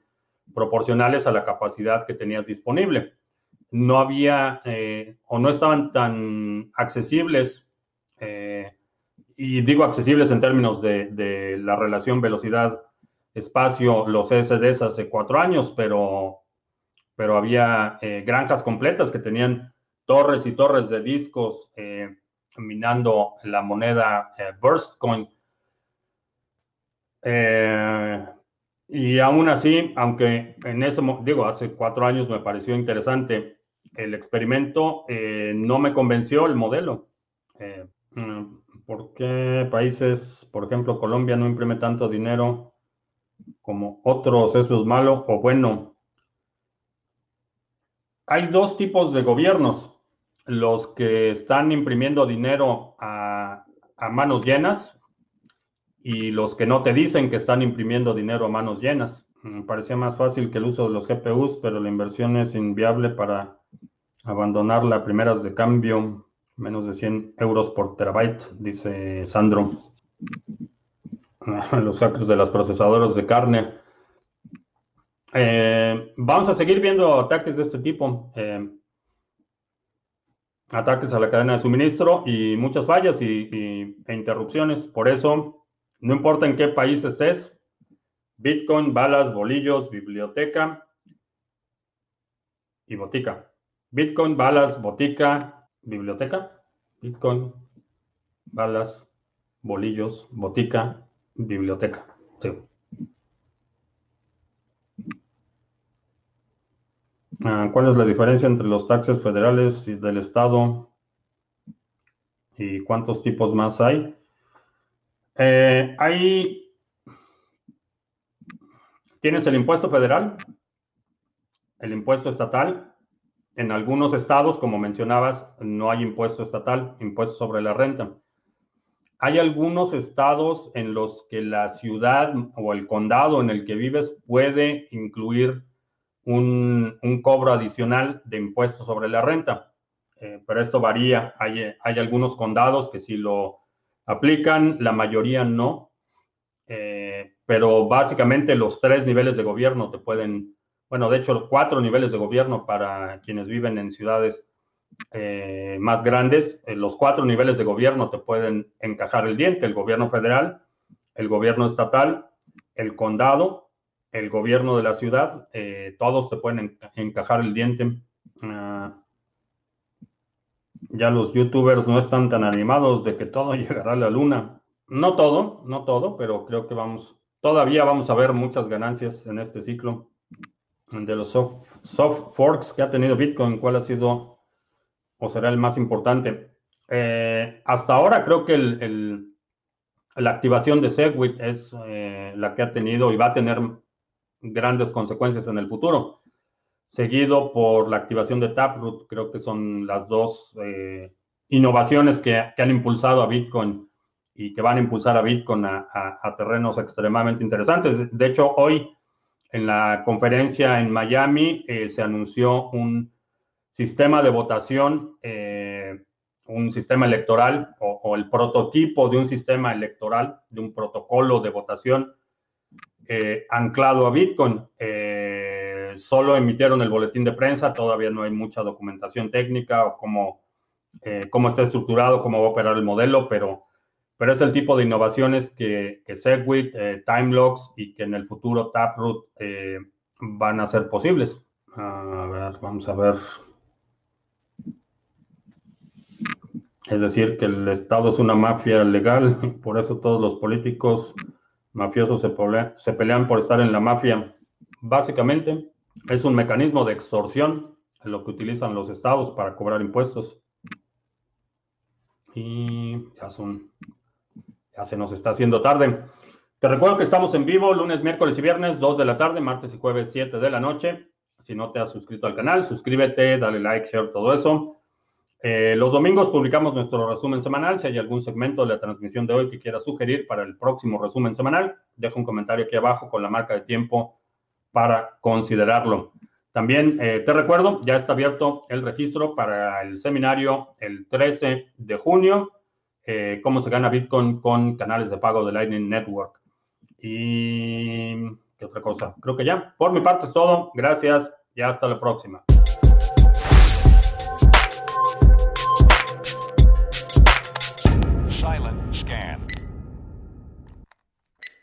proporcionales a la capacidad que tenías disponible. No había eh, o no estaban tan accesibles, eh, y digo accesibles en términos de, de la relación velocidad-espacio, los SSDs hace cuatro años, pero pero había eh, granjas completas que tenían torres y torres de discos eh, minando la moneda eh, Burstcoin. y aún así, aunque en ese, digo, hace cuatro años me pareció interesante el experimento, no me convenció el modelo. Mm, ¿Por qué países, por ejemplo, Colombia no imprime tanto dinero como otros? ¿Eso es malo o bueno? Hay dos tipos de gobiernos. Los que están imprimiendo dinero a, manos llenas y los que no te dicen que están imprimiendo dinero a manos llenas. Me parecía más fácil que el uso de los GPUs, pero la inversión es inviable para abandonar las primeras de cambio, menos de 100 euros por terabyte, dice Sandro. (laughs) Los hackers de las procesadoras de carne. Eh, vamos a seguir viendo ataques de este tipo. Eh, ataques a la cadena de suministro y muchas fallas y, e interrupciones. Por eso, no importa en qué país estés, Bitcoin, balas, bolillos, biblioteca y botica. Bitcoin, balas, botica, biblioteca. Bitcoin, balas, bolillos, botica, biblioteca. Sí. ¿Cuál es la diferencia entre los taxes federales y del Estado? ¿Y cuántos tipos más hay? Eh, hay. Tienes el impuesto federal, el impuesto estatal. En algunos estados, como mencionabas, no hay impuesto estatal, impuesto sobre la renta. Hay algunos estados en los que la ciudad o el condado en el que vives puede incluir un, cobro adicional de impuestos sobre la renta. Eh, pero esto varía. Hay, algunos condados que sí lo aplican, la mayoría no. Eh, pero básicamente los tres niveles de gobierno te pueden, bueno, de hecho, cuatro niveles de gobierno para quienes viven en ciudades eh, más grandes, los cuatro niveles de gobierno te pueden encajar el diente, el gobierno federal, el gobierno estatal, el condado el gobierno de la ciudad, eh, todos te pueden encajar el diente. Ah, ya los youtubers no están tan animados de que todo (laughs) llegará a la luna. No todo, no todo, pero creo que vamos, todavía vamos a ver muchas ganancias en este ciclo. De los soft, forks que ha tenido Bitcoin, ¿cuál ha sido o será el más importante? Eh, hasta ahora creo que la activación de Segwit es eh, la que ha tenido y va a tener grandes consecuencias en el futuro. Seguido por la activación de Taproot, creo que son las dos eh, innovaciones que, han impulsado a Bitcoin y que van a impulsar a Bitcoin a, terrenos extremadamente interesantes. De hecho, hoy en la conferencia en Miami eh, se anunció un sistema de votación, eh, un sistema electoral o, el prototipo de un sistema electoral, de un protocolo de votación eh, anclado a Bitcoin. Eh, solo emitieron el boletín de prensa, todavía no hay mucha documentación técnica o cómo, eh, cómo está estructurado, cómo va a operar el modelo, pero, pero es el tipo de innovaciones que, que Segwit, Timelocks y que en el futuro Taproot van a ser posibles. A ver, vamos a ver. Es decir, que el Estado es una mafia legal, por eso todos los políticos mafiosos se, pelean por estar en la mafia. Básicamente es un mecanismo de extorsión lo que utilizan los estados para cobrar impuestos. Y ya son, ya se nos está haciendo tarde. Te recuerdo que estamos en vivo lunes, miércoles y viernes, 2 de la tarde, martes y jueves, 7 de la noche. Si no te has suscrito al canal, suscríbete, dale like, share, todo eso. Eh, los domingos publicamos nuestro resumen semanal. Si hay algún segmento de la transmisión de hoy que quiera sugerir para el próximo resumen semanal, deja un comentario aquí abajo con la marca de tiempo para considerarlo. También eh, te recuerdo, ya está abierto el registro para el seminario el 13 de junio, eh, cómo se gana Bitcoin con canales de pago de Lightning Network. Y qué otra cosa, creo que ya. Por mi parte es todo. Gracias y hasta la próxima.